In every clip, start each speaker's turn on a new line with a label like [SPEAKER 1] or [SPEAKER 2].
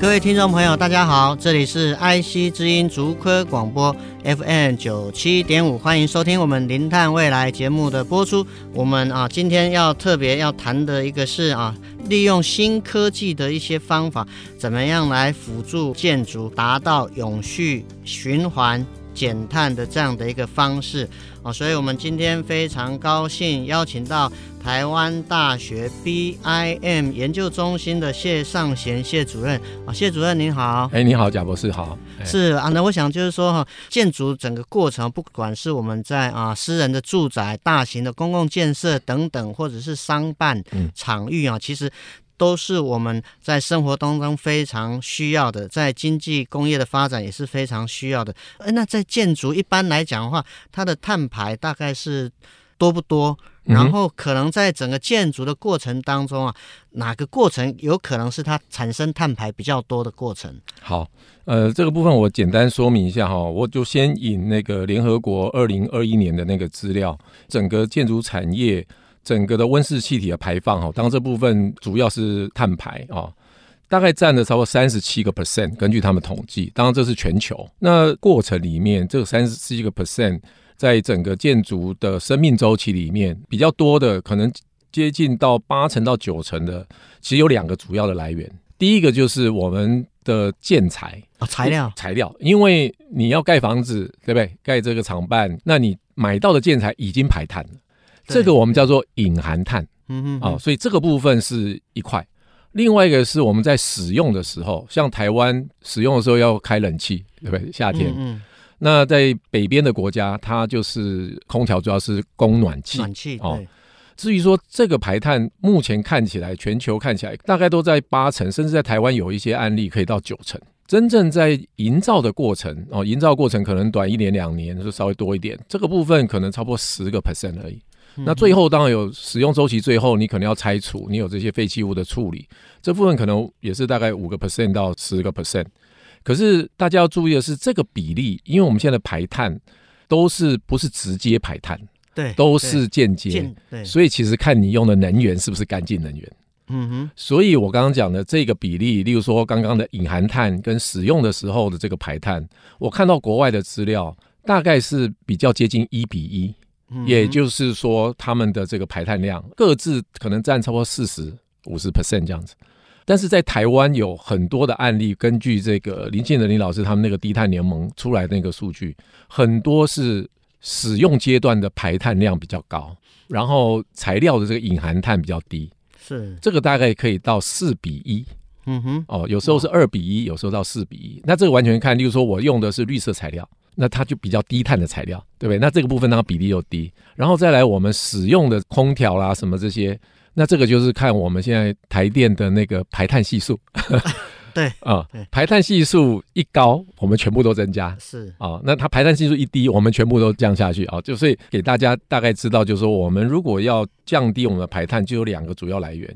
[SPEAKER 1] 各位听众朋友，大家好，这里是 IC 之音竹科广播 FM 九七点五，欢迎收听我们零碳未来节目的播出。我们啊，今天要特别要谈的一个是啊，利用新科技的一些方法，怎么样来辅助建筑达到永续循环。减碳的这样的一个方式。哦，所以我们今天非常高兴邀请到台湾大学 BIM 研究中心的谢尚贤谢主任。啊，谢主任您好，
[SPEAKER 2] 哎，你好，贾博士好，
[SPEAKER 1] 是啊，那我想就是说哈，建筑整个过程，不管是我们在啊私人的住宅、大型的公共建设等等，或者是商办场域啊，其实。都是我们在生活当中非常需要的，在经济工业的发展也是非常需要的。哎，那在建筑一般来讲的话，它的碳排大概是多不多？然后可能在整个建筑的过程当中啊，哪个过程有可能是它产生碳排比较多的过程？
[SPEAKER 2] 好，呃，这个部分我简单说明一下哈，我就先引那个联合国二零二一年的那个资料，整个建筑产业。整个的温室气体的排放哈，当然这部分主要是碳排啊，大概占了超过三十七个 percent，根据他们统计，当然这是全球。那过程里面，这个三十七个 percent，在整个建筑的生命周期里面，比较多的可能接近到八成到九成的，其实有两个主要的来源。第一个就是我们的建材
[SPEAKER 1] 啊，材料
[SPEAKER 2] 材料，因为你要盖房子，对不对？盖这个厂办，那你买到的建材已经排碳了。这个我们叫做隐含碳，嗯嗯，啊，所以这个部分是一块。另外一个是我们在使用的时候，像台湾使用的时候要开冷气，对不对？夏天，嗯，那在北边的国家，它就是空调主要是供暖气，
[SPEAKER 1] 暖气哦。
[SPEAKER 2] 至于说这个排碳，目前看起来全球看起来大概都在八成，甚至在台湾有一些案例可以到九成。真正在营造的过程哦，营造过程可能短一年两年，就稍微多一点。这个部分可能超过十个 percent 而已。那最后当然有使用周期，最后你可能要拆除，你有这些废弃物的处理，这部分可能也是大概五个 percent 到十个 percent。可是大家要注意的是，这个比例，因为我们现在的排碳都是不是直接排碳，
[SPEAKER 1] 对，
[SPEAKER 2] 都是间接，对，所以其实看你用的能源是不是干净能源。嗯哼，所以我刚刚讲的这个比例，例如说刚刚的隐含碳跟使用的时候的这个排碳，我看到国外的资料大概是比较接近一比一。也就是说，他们的这个排碳量各自可能占超过四十五十 percent 这样子，但是在台湾有很多的案例，根据这个林庆仁林老师他们那个低碳联盟出来的那个数据，很多是使用阶段的排碳量比较高，然后材料的这个隐含碳比较低，
[SPEAKER 1] 是。
[SPEAKER 2] 这个大概可以到四比一，嗯哼，哦，有时候是二比一，有时候到四比一，那这个完全看，例如说我用的是绿色材料。那它就比较低碳的材料，对不对？那这个部分它比例又低，然后再来我们使用的空调啦什么这些，那这个就是看我们现在台电的那个排碳系数，
[SPEAKER 1] 对
[SPEAKER 2] 啊，排碳系数一高，我们全部都增加，
[SPEAKER 1] 是
[SPEAKER 2] 啊，那它排碳系数一低，我们全部都降下去啊，就所以给大家大概知道，就是说我们如果要降低我们的排碳，就有两个主要来源，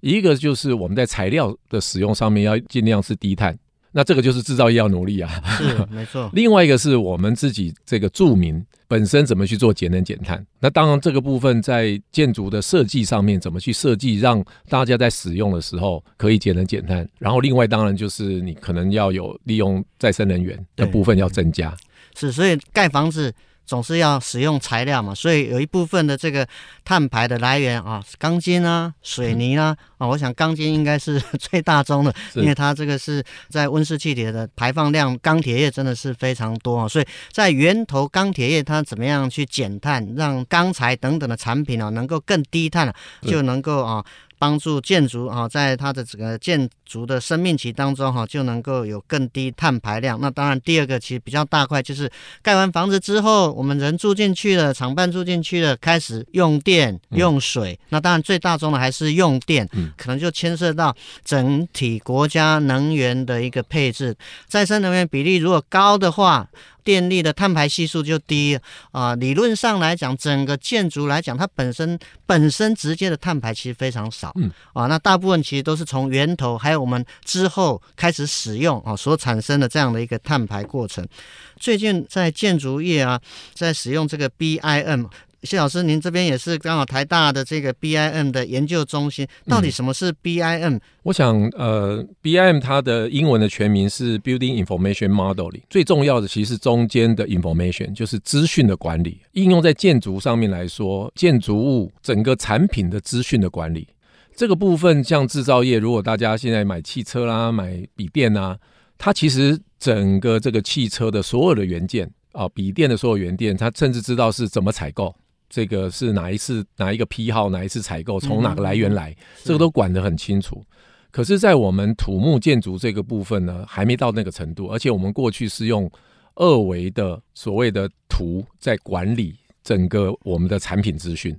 [SPEAKER 2] 一个就是我们在材料的使用上面要尽量是低碳。那这个就是制造业要努力啊，
[SPEAKER 1] 是 没错。
[SPEAKER 2] 另外一个是我们自己这个住民本身怎么去做节能减碳。那当然这个部分在建筑的设计上面怎么去设计，让大家在使用的时候可以节能减碳。然后另外当然就是你可能要有利用再生能源的部分要增加。
[SPEAKER 1] 是，所以盖房子。总是要使用材料嘛，所以有一部分的这个碳排的来源啊，钢筋啊、水泥啊，啊，我想钢筋应该是 最大宗的，因为它这个是在温室气体的排放量，钢铁业真的是非常多啊，所以在源头钢铁业它怎么样去减碳，让钢材等等的产品啊能够更低碳，就能够啊。帮助建筑啊，在它的整个建筑的生命期当中哈，就能够有更低碳排量。那当然，第二个其实比较大块，就是盖完房子之后，我们人住进去了，厂办住进去了，开始用电用水。那当然最大宗的还是用电，可能就牵涉到整体国家能源的一个配置，再生能源比例如果高的话。电力的碳排系数就低啊、呃，理论上来讲，整个建筑来讲，它本身本身直接的碳排其实非常少，嗯啊，那大部分其实都是从源头，还有我们之后开始使用啊所产生的这样的一个碳排过程。最近在建筑业啊，在使用这个 BIM。谢老师，您这边也是刚好台大的这个 BIM 的研究中心，到底什么是 BIM？嗯，
[SPEAKER 2] 我想，呃，BIM 它的英文的全名是 Building Information Modeling，最重要的其实是中间的 information，就是资讯的管理。应用在建筑上面来说，建筑物整个产品的资讯的管理，这个部分像制造业，如果大家现在买汽车啦、买笔电啊，它其实整个这个汽车的所有的元件啊，笔电的所有元件，它甚至知道是怎么采购。这个是哪一次哪一个批号哪一次采购从哪个来源来，这个都管得很清楚。可是，在我们土木建筑这个部分呢，还没到那个程度。而且，我们过去是用二维的所谓的图在管理整个我们的产品资讯。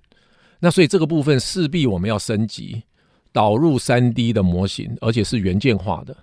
[SPEAKER 2] 那所以这个部分势必我们要升级，导入三 D 的模型，而且是元件化的。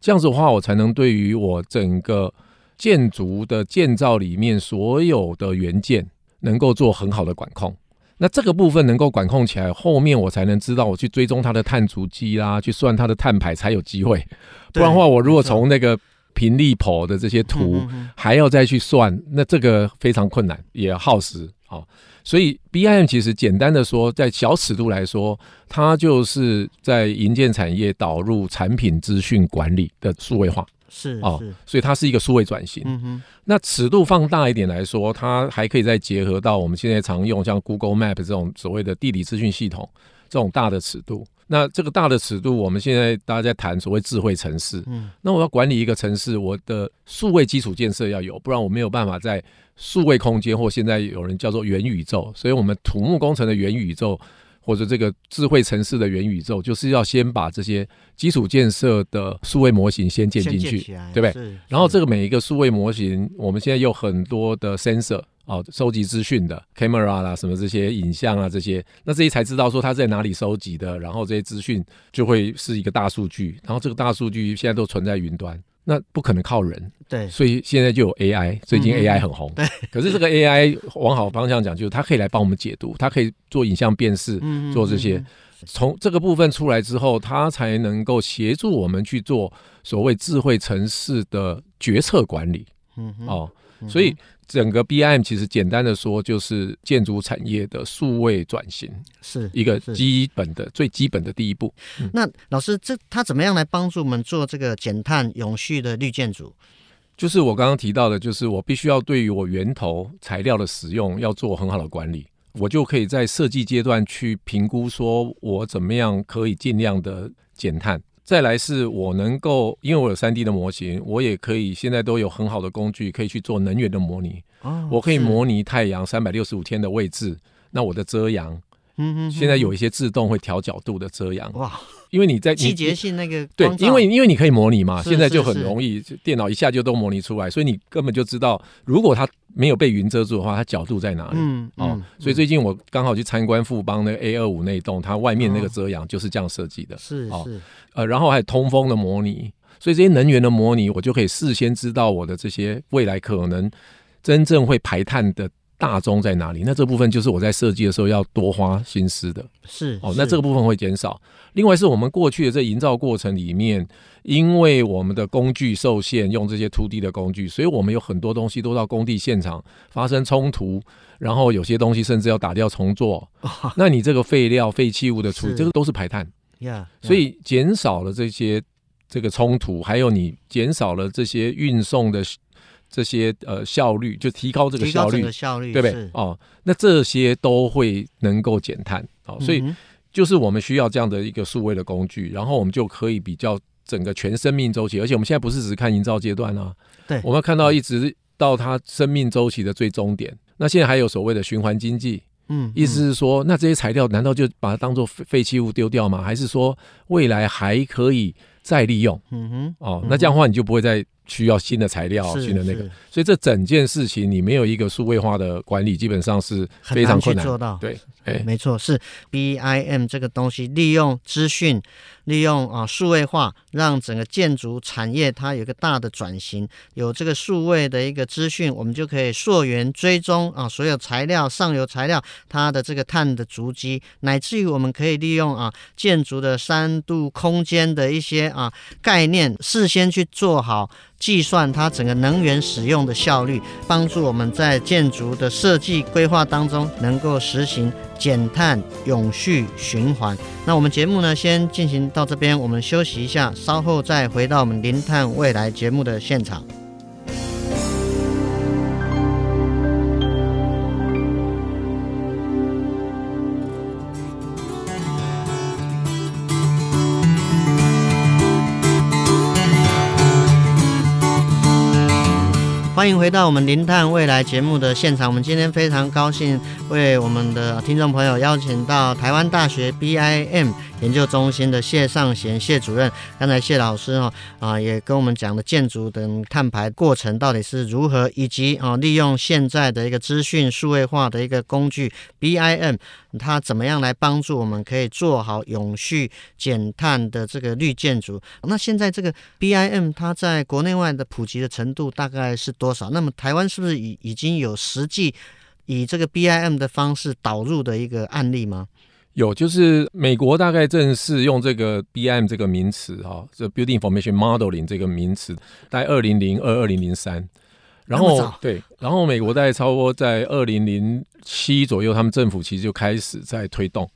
[SPEAKER 2] 这样子的话，我才能对于我整个建筑的建造里面所有的元件。能够做很好的管控，那这个部分能够管控起来，后面我才能知道我去追踪它的碳足迹啦，去算它的碳排才有机会。不然的话，我如果从那个频率跑的这些图还要再去算，那这个非常困难，也耗时啊。所以 BIM 其实简单的说，在小尺度来说，它就是在营建产业导入产品资讯管理的数位化。
[SPEAKER 1] 是哦，
[SPEAKER 2] 所以它是一个数位转型。嗯哼，那尺度放大一点来说，它还可以再结合到我们现在常用像 Google Map 这种所谓的地理资讯系统这种大的尺度。那这个大的尺度，我们现在大家在谈所谓智慧城市。嗯，那我要管理一个城市，我的数位基础建设要有，不然我没有办法在数位空间或现在有人叫做元宇宙。所以我们土木工程的元宇宙。或者这个智慧城市的元宇宙，就是要先把这些基础建设的数位模型先建进去，对不对？然后这个每一个数位模型，我们现在有很多的 sensor 哦，收集资讯的 camera 啦，什么这些影像啊，这些，那这些才知道说它在哪里收集的，然后这些资讯就会是一个大数据，然后这个大数据现在都存在云端。那不可能靠人，
[SPEAKER 1] 对，
[SPEAKER 2] 所以现在就有 AI，最近 AI 很红，对。可是这个 AI 往好方向讲，就是它可以来帮我们解读，它可以做影像辨识，做这些。从这个部分出来之后，它才能够协助我们去做所谓智慧城市的决策管理。嗯，哦，所以。整个 BIM 其实简单的说，就是建筑产业的数位转型，是一个基本的、最基本的第一步。
[SPEAKER 1] 嗯、那老师，这他怎么样来帮助我们做这个减碳永续的绿建筑？
[SPEAKER 2] 就是我刚刚提到的，就是我必须要对于我源头材料的使用要做很好的管理，我就可以在设计阶段去评估，说我怎么样可以尽量的减碳。再来是我能够，因为我有三 D 的模型，我也可以现在都有很好的工具可以去做能源的模拟。哦，我可以模拟太阳三百六十五天的位置，那我的遮阳，嗯嗯，现在有一些自动会调角度的遮阳。哇，因为你在
[SPEAKER 1] 季节性那个
[SPEAKER 2] 对，因为因为你可以模拟嘛，现在就很容易，电脑一下就都模拟出来，所以你根本就知道，如果它。没有被云遮住的话，它角度在哪里？嗯，嗯哦，所以最近我刚好去参观富邦那个 A 二五那栋，它外面那个遮阳就是这样设计的。是、哦、是，呃，然后还有通风的模拟，所以这些能源的模拟，我就可以事先知道我的这些未来可能真正会排碳的。大宗在哪里？那这部分就是我在设计的时候要多花心思的。是哦，那这个部分会减少。另外是我们过去的这营造过程里面，因为我们的工具受限，用这些 2D 的工具，所以我们有很多东西都到工地现场发生冲突，然后有些东西甚至要打掉重做。那你这个废料、废弃物的处理，这个都是排碳。Yeah, yeah. 所以减少了这些这个冲突，还有你减少了这些运送的。这些呃效率就提高这个效率，效率对不对？哦，那这些都会能够减碳哦，所以就是我们需要这样的一个数位的工具，然后我们就可以比较整个全生命周期，而且我们现在不是只看营造阶段啊，对，我们要看到一直到它生命周期的最终点。那现在还有所谓的循环经济，嗯，意思是说，那这些材料难道就把它当做废废弃物丢掉吗？还是说未来还可以再利用？嗯哼，哦，那这样的话你就不会再需要新的材料、新的那个。所以这整件事情你没有一个数位化的管理，基本上是非常困难
[SPEAKER 1] 做到。
[SPEAKER 2] 对，
[SPEAKER 1] 哎，没错，是 BIM 这个东西利用资讯。利用啊数位化，让整个建筑产业它有一个大的转型，有这个数位的一个资讯，我们就可以溯源追踪啊所有材料上游材料它的这个碳的足迹，乃至于我们可以利用啊建筑的三度空间的一些啊概念，事先去做好计算，它整个能源使用的效率，帮助我们在建筑的设计规划当中能够实行减碳、永续、循环。那我们节目呢，先进行到这边，我们休息一下，稍后再回到我们《零碳未来》节目的现场。欢迎回到我们《零碳未来》节目的现场。我们今天非常高兴为我们的听众朋友邀请到台湾大学 BIM 研究中心的谢尚贤谢主任。刚才谢老师哈啊也跟我们讲了建筑等碳排过程到底是如何，以及啊利用现在的一个资讯数位化的一个工具 BIM，它怎么样来帮助我们可以做好永续减碳的这个绿建筑。那现在这个 BIM 它在国内外的普及的程度大概是多少？那么台湾是不是已已经有实际以这个 BIM 的方式导入的一个案例吗？
[SPEAKER 2] 有，就是美国大概正式用这个 BIM 这个名词哈，这 Building Information Modeling 这个名词，在二零零二、二零零三，然后对，然后美国大概差不多在二零零七左右，他们政府其实就开始在推动。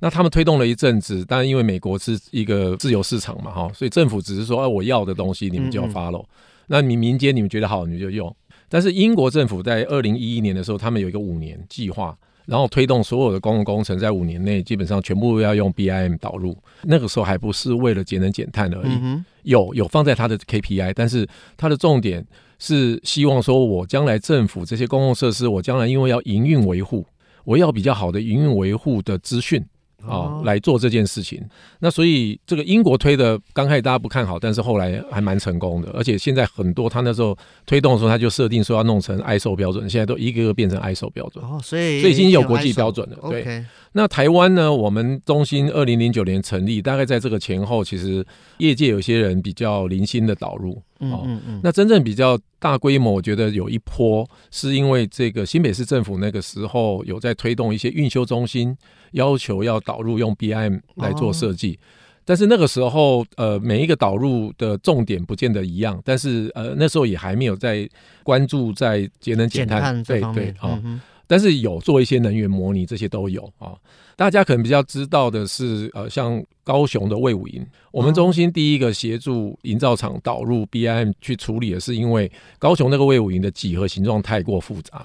[SPEAKER 2] 那他们推动了一阵子，但因为美国是一个自由市场嘛哈，所以政府只是说，哎，我要的东西你们就要 follow，嗯嗯，那你民间你们觉得好你们就用。但是英国政府在二零一一年的时候，他们有一个五年计划。然后推动所有的公共工程，在五年内基本上全部要用 BIM 导入。那个时候还不是为了节能减碳而已，嗯、有有放在它的 KPI，但是它的重点是希望说，我将来政府这些公共设施，我将来因为要营运维护，我要比较好的营运维护的资讯。啊，来做这件事情。那所以这个英国推的刚开始大家不看好，但是后来还蛮成功的。而且现在很多他那时候推动的时候，他就设定说要弄成 ISO 标准，现在都一个个变成 ISO 标准。哦，所以所以已经有国际标准了。对。那台湾呢？我们中心二零零九年成立，大概在这个前后，其实业界有些人比较零星的导入。嗯嗯嗯。那真正比较大规模，我觉得有一波，是因为这个新北市政府那个时候有在推动一些运修中心，要求要导入用 BIM 来做设计。哦。但是那个时候，呃，每一个导入的重点不见得一样，但是呃，那时候也还没有在关注在节能减碳。对对啊。嗯但是有做一些能源模拟，这些都有啊。大家可能比较知道的是，呃，像高雄的魏武营，我们中心第一个协助营造厂导入 BIM 去处理的是，因为高雄那个魏武营的几何形状太过复杂，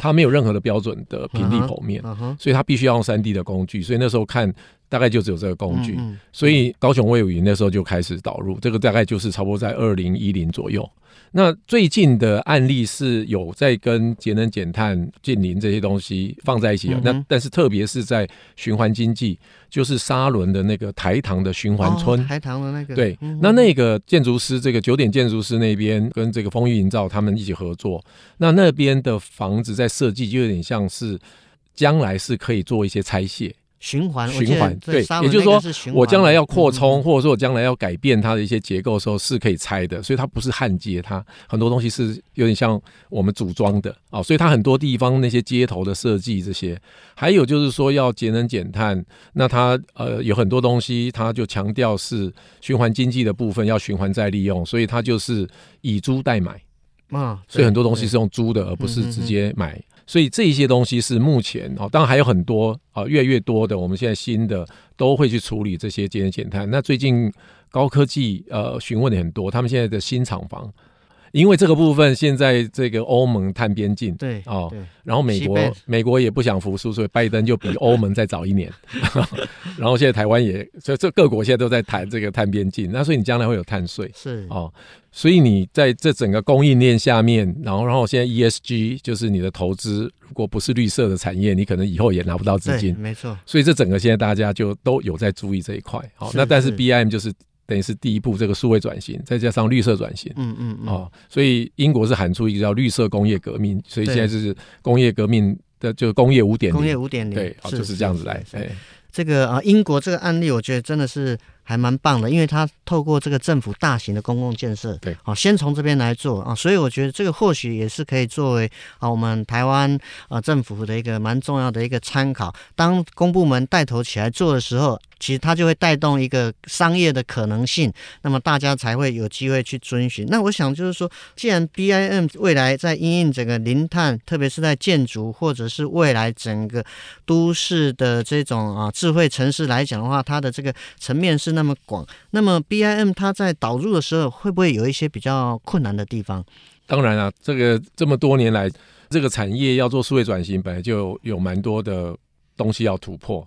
[SPEAKER 2] 它没有任何的标准的平地剖面，所以它必须要用三 D 的工具。所以那时候看大概就只有这个工具，所以高雄卫武营那时候就开始导入，这个大概就是差不多在二零一零左右。那最近的案例是有在跟节能减碳、近邻这些东西放在一起那但是特别是在循环经济，就是沙仑的那个台糖的循环村，哦、台糖的那个对。嗯、那那个建筑师，这个九点建筑师那边跟这个丰裕营造他们一起合作。那那边的房子在设计就有点像是将来是可以做一些拆卸。循环循环对，也就是说，我将来要扩充，或者说我将来要改变它的一些结构的时候，是可以拆的，所以它不是焊接，它很多东西是有点像我们组装的啊，所以它很多地方那些接头的设计这些，还有就是说要节能减碳，那它呃有很多东西，它就强调是循环经济的部分要循环再利用，所以它就是以租代买啊，所以很多东西是用租的，而不是直接买。所以这一些东西是目前哦，当然还有很多啊，越来越多的，我们现在新的都会去处理这些节能减碳。那最近高科技呃询问的很多，他们现在的新厂房因为这个部分现在这个欧盟探边境，
[SPEAKER 1] 对
[SPEAKER 2] 哦，然后美国美国也不想服输，所以拜登就比欧盟再早一年。然后现在台湾也，所以这各国现在都在谈这个探边境，那所以你将来会有碳税，
[SPEAKER 1] 是
[SPEAKER 2] 哦，所以你在这整个供应链下面，然后然后现在 ESG 就是你的投资，如果不是绿色的产业，你可能以后也拿不到资金，
[SPEAKER 1] 没错。
[SPEAKER 2] 所以这整个现在大家就都有在注意这一块，好，那但是 BIM 就是。等于是第一步，这个数位转型，再加上绿色转型，
[SPEAKER 1] 嗯嗯嗯，
[SPEAKER 2] 哦，所以英国是喊出一个叫绿色工业革命，所以现在就是工业革命的，就工业五点零，
[SPEAKER 1] 工业五点零，
[SPEAKER 2] 对，哦，就是这样子来，哎，
[SPEAKER 1] 这个啊，英国这个案例，我觉得真的是。还蛮棒的，因为它透过这个政府大型的公共建设，
[SPEAKER 2] 对，
[SPEAKER 1] 好，先从这边来做啊，所以我觉得这个或许也是可以作为啊我们台湾啊政府的一个蛮重要的一个参考。当公部门带头起来做的时候，其实它就会带动一个商业的可能性，那么大家才会有机会去遵循。那我想就是说，既然 BIM 未来在因应整个零碳，特别是在建筑或者是未来整个都市的这种啊智慧城市来讲的话，它的这个层面是。那么广，那么 BIM 它在导入的时候会不会有一些比较困难的地方？
[SPEAKER 2] 当然啊，这个这么多年来，这个产业要做数位转型，本来就有蛮多的东西要突破。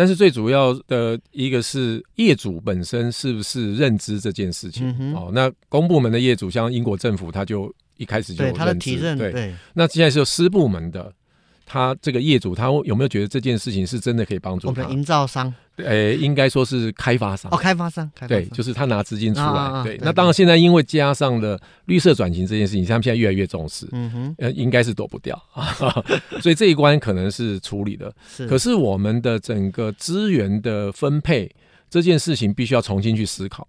[SPEAKER 2] 但是最主要的一个是业主本身是不是认知这件事情？嗯、哦，那公部门的业主，像英国政府，他就一开始就有认知，对他的提认，对，对，那现在是私部门的。他这个业主，他有没有觉得这件事情是真的可以帮助他？
[SPEAKER 1] 我们营造商，
[SPEAKER 2] 诶，应该说是开发商
[SPEAKER 1] 哦，开发商，开发商
[SPEAKER 2] 对，就是他拿资金出来。啊啊对，对，那当然现在因为加上了绿色转型这件事情，他们现在越来越重视，嗯哼，呃，应该是躲不掉，所以这一关可能是处理的。是，可是我们的整个资源的分配这件事情，必须要重新去思考，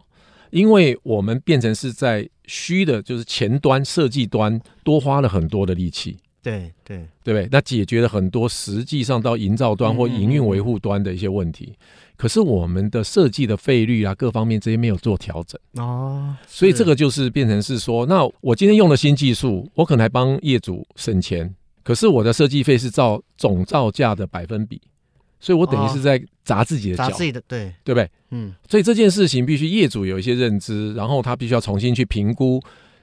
[SPEAKER 2] 因为我们变成是在虚的，就是前端设计端多花了很多的力气。
[SPEAKER 1] 对对
[SPEAKER 2] 对不对？那解决了很多实际上到营造端或营运维护端的一些问题。嗯嗯嗯，可是我们的设计的费率啊，各方面这些没有做调整
[SPEAKER 1] 哦，
[SPEAKER 2] 所以这个就是变成是说，那我今天用了新技术，我可能还帮业主省钱，可是我的设计费是照总造价的百分比，所以我等于是在砸自己的脚，
[SPEAKER 1] 砸自己的对
[SPEAKER 2] 对不对？嗯，所以这件事情必须业主有一些认知，然后他必须要重新去评估。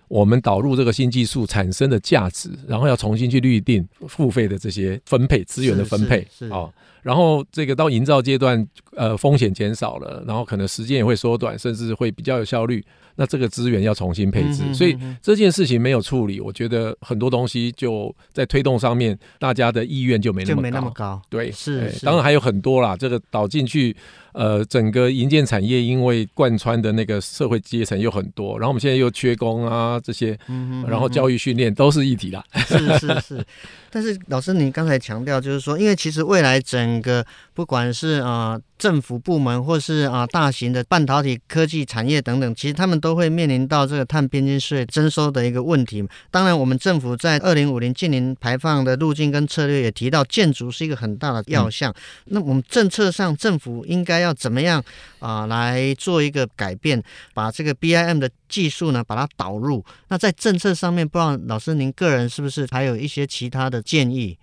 [SPEAKER 2] 我们导入这个新技术产生的价值，然后要重新去预定付费的这些分配资源的分配啊，然后这个到营造阶段，呃，风险减少了，然后可能时间也会缩短，甚至会比较有效率。那这个资源要重新配置，所以这件事情没有处理，我觉得很多东西就在推动上面，大家的意愿就没那么高。
[SPEAKER 1] 就没那么高。
[SPEAKER 2] 对，
[SPEAKER 1] 是，
[SPEAKER 2] 当然还有很多啦，这个导进去。呃，整个营建产业因为贯穿的那个社会阶层又很多，然后我们现在又缺工啊，这些，嗯嗯，然后教育训练都是一体啦。
[SPEAKER 1] 是是是。但是老师，您刚才强调就是说，因为其实未来整整个不管是啊、政府部门，或是啊、大型的半导体科技产业等等，其实他们都会面临到这个碳边境税征收的一个问题。当然，我们政府在二零五零近零排放的路径跟策略也提到，建筑是一个很大的要项。那我们政策上，政府应该要怎么样啊、来做一个改变，把这个 BIM 的技术呢，把它导入？那在政策上面，不知道老师您个人是不是还有一些其他的？建议，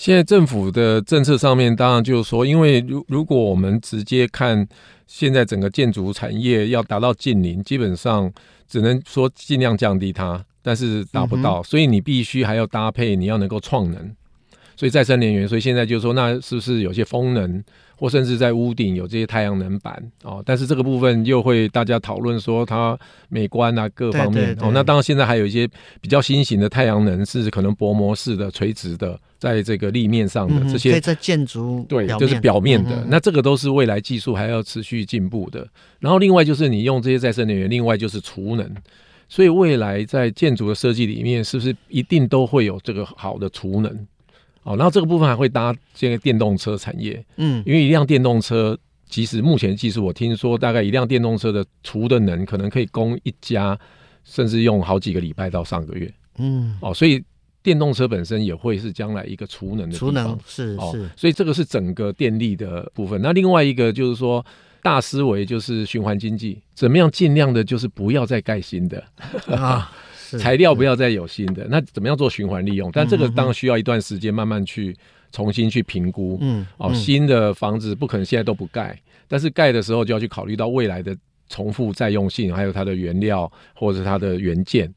[SPEAKER 2] 现在政府的政策上面，当然就是说，因为如如果我们直接看现在整个建筑产业要达到近零，基本上只能说尽量降低它，但是达不到，所以你必须还要搭配，你要能够创能，所以再生能源，所以现在就是说，那是不是有些风能？或甚至在屋顶有这些太阳能板哦，但是这个部分又会大家讨论说它美观啊各方面哦。那当然现在还有一些比较新型的太阳能是可能薄膜式的垂直的，在这个立面上的、嗯、这些，
[SPEAKER 1] 可以在建筑
[SPEAKER 2] 对，就是表面的、嗯。那这个都是未来技术还要持续进步的。然后另外就是你用这些再生能源，另外就是储能。所以未来在建筑的设计里面，是不是一定都会有这个好的储能？哦，然后这个部分还会搭这个电动车产业，嗯，因为一辆电动车，即使目前技术，我听说大概一辆电动车的储的能可能可以供一家，甚至用好几个礼拜到上个月，嗯，哦，所以电动车本身也会是将来一个储能的储能
[SPEAKER 1] 是是、哦，
[SPEAKER 2] 所以这个是整个电力的部分。那另外一个就是说大思维就是循环经济，怎么样尽量的就是不要再盖新的啊。材料不要再有新的，那怎么样做循环利用？但这个当然需要一段时间，慢慢去重新去评估。嗯，哦，新的房子不可能现在都不盖，但是盖的时候就要去考虑到未来的重复再用性，还有它的原料或者是它的原件。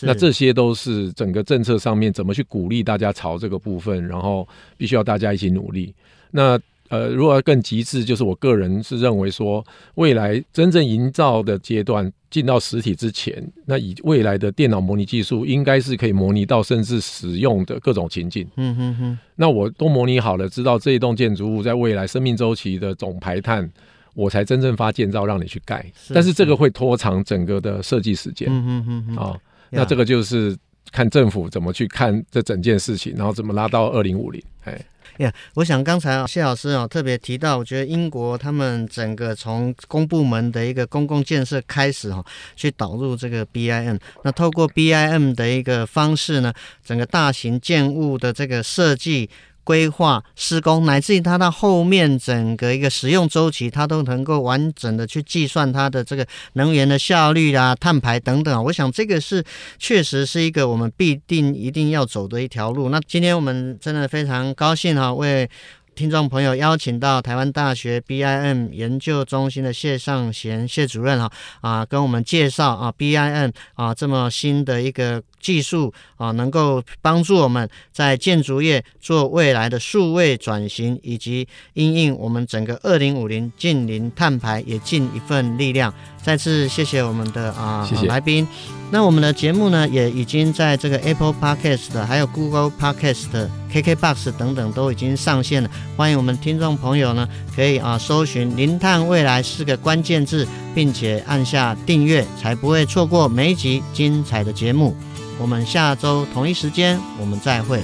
[SPEAKER 2] 那这些都是整个政策上面怎么去鼓励大家朝这个部分，然后必须要大家一起努力。那呃，如果要更极致，就是我个人是认为说，未来真正营造的阶段进到实体之前，那以未来的电脑模拟技术，应该是可以模拟到甚至使用的各种情境。嗯哼哼。那我都模拟好了，知道这一栋建筑物在未来生命周期的总排碳，我才真正发建造让你去盖。是。但是这个会拖长整个的设计时间。嗯哼哼哼。啊，那这个就是看政府怎么去看这整件事情，然后怎么拉到二零五零。哎。
[SPEAKER 1] 呀，yeah, 我想刚才啊谢老师啊特别提到，我觉得英国他们整个从公部门的一个公共建设开始哈，去导入这个 BIM，那透过 BIM 的一个方式呢，整个大型建物的这个设计。规划施工，乃至于它到后面整个一个使用周期，它都能够完整的去计算它的这个能源的效率啊、碳排等等啊。我想这个是确实是一个我们必定一定要走的一条路。那今天我们真的非常高兴哈，为听众朋友邀请到台湾大学 BIM 研究中心的谢尚贤谢主任哈啊，跟我们介绍啊 BIM 啊这么新的一个。技术啊，能够帮助我们在建筑业做未来的数位转型，以及因应我们整个二零五零近零碳排也尽一份力量。再次谢谢我们的啊谢谢来宾。那我们的节目呢，也已经在这个 Apple Podcast 还有 Google Podcast、KKBox 等等都已经上线了。欢迎我们听众朋友呢，可以啊搜寻“零碳未来”四个关键字，并且按下订阅，才不会错过每一集精彩的节目。我们下周同一时间，我们再会。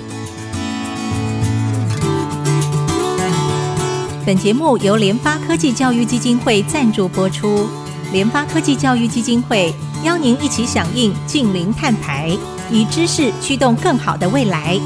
[SPEAKER 3] 本节目由联发科技教育基金会赞助播出。联发科技教育基金会邀您一起响应近零碳排，以知识驱动更好的未来。